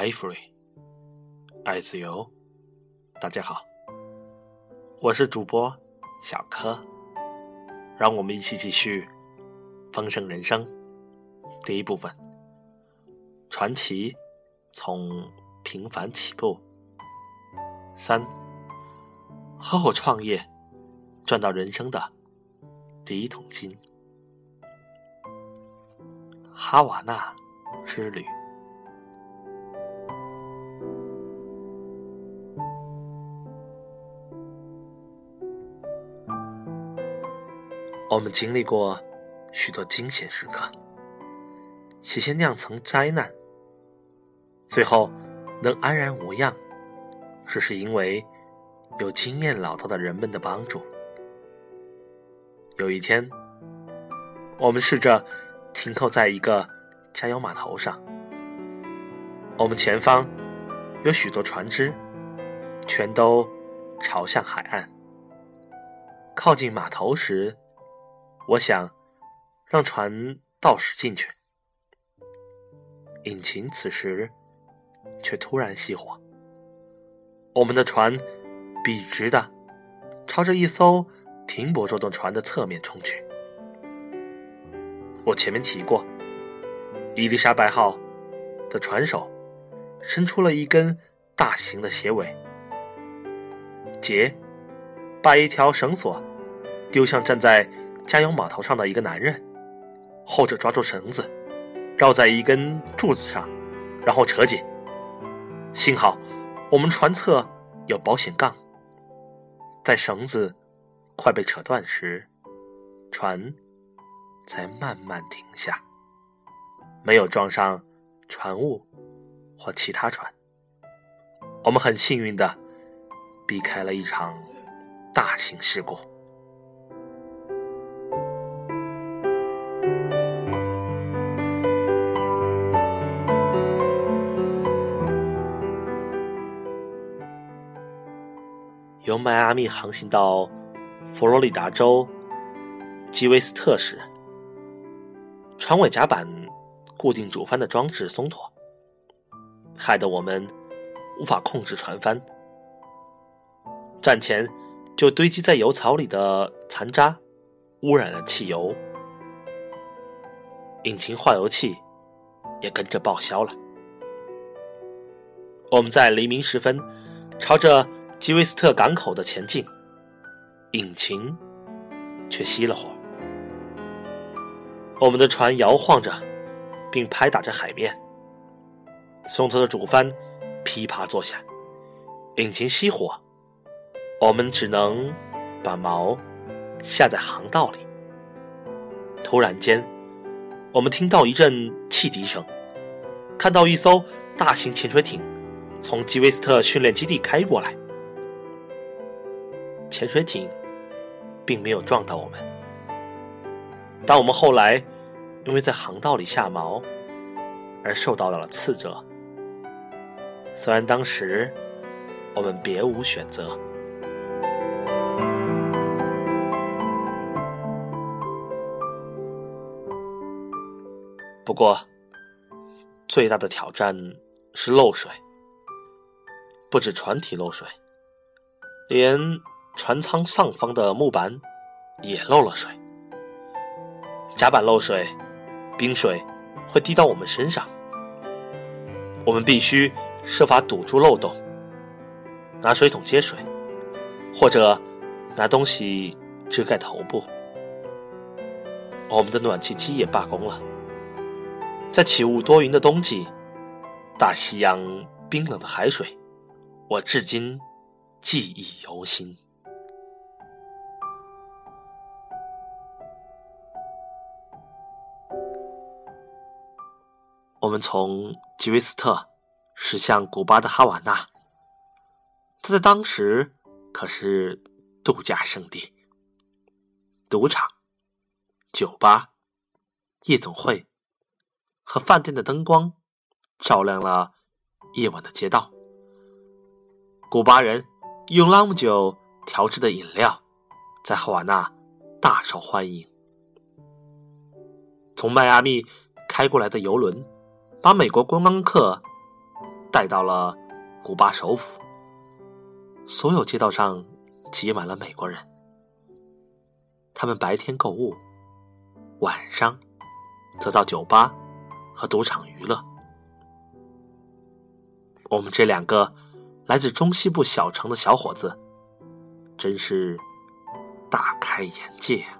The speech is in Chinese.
爱 free，爱自由。大家好，我是主播小柯，让我们一起继续《丰盛人生》第一部分。传奇从平凡起步。三，合伙创业，赚到人生的第一桶金。哈瓦那之旅。我们经历过许多惊险时刻，险些酿成灾难，最后能安然无恙。只是因为有经验老道的人们的帮助。有一天，我们试着停靠在一个加油码头上，我们前方有许多船只，全都朝向海岸。靠近码头时，我想让船倒驶进去，引擎此时却突然熄火。我们的船笔直的朝着一艘停泊着的船的侧面冲去。我前面提过，伊丽莎白号的船手伸出了一根大型的斜尾，杰把一条绳索丢向站在加油码头上的一个男人，后者抓住绳子，绕在一根柱子上，然后扯紧。幸好。我们船侧有保险杠，在绳子快被扯断时，船才慢慢停下，没有撞上船坞或其他船。我们很幸运的避开了一场大型事故。由迈阿密航行到佛罗里达州基维斯特时，船尾甲板固定主帆的装置松脱，害得我们无法控制船帆。战前就堆积在油槽里的残渣污染了汽油，引擎化油器也跟着报销了。我们在黎明时分朝着。基维斯特港口的前进，引擎却熄了火。我们的船摇晃着，并拍打着海面。松脱的主帆噼啪作响，引擎熄火，我们只能把锚下在航道里。突然间，我们听到一阵汽笛声，看到一艘大型潜水艇从基维斯特训练基地开过来。潜水艇并没有撞到我们，但我们后来因为在航道里下锚而受到了刺折。虽然当时我们别无选择，不过最大的挑战是漏水，不止船体漏水，连。船舱上方的木板也漏了水，甲板漏水，冰水会滴到我们身上。我们必须设法堵住漏洞，拿水桶接水，或者拿东西遮盖头部。我们的暖气机也罢工了。在起雾多云的冬季，大西洋冰冷的海水，我至今记忆犹新。我们从吉维斯特驶向古巴的哈瓦那，它在当时可是度假胜地。赌场、酒吧、夜总会和饭店的灯光照亮了夜晚的街道。古巴人用朗姆酒调制的饮料在哈瓦那大受欢迎。从迈阿密开过来的游轮。把美国观光客带到了古巴首府，所有街道上挤满了美国人。他们白天购物，晚上则到酒吧和赌场娱乐。我们这两个来自中西部小城的小伙子，真是大开眼界啊！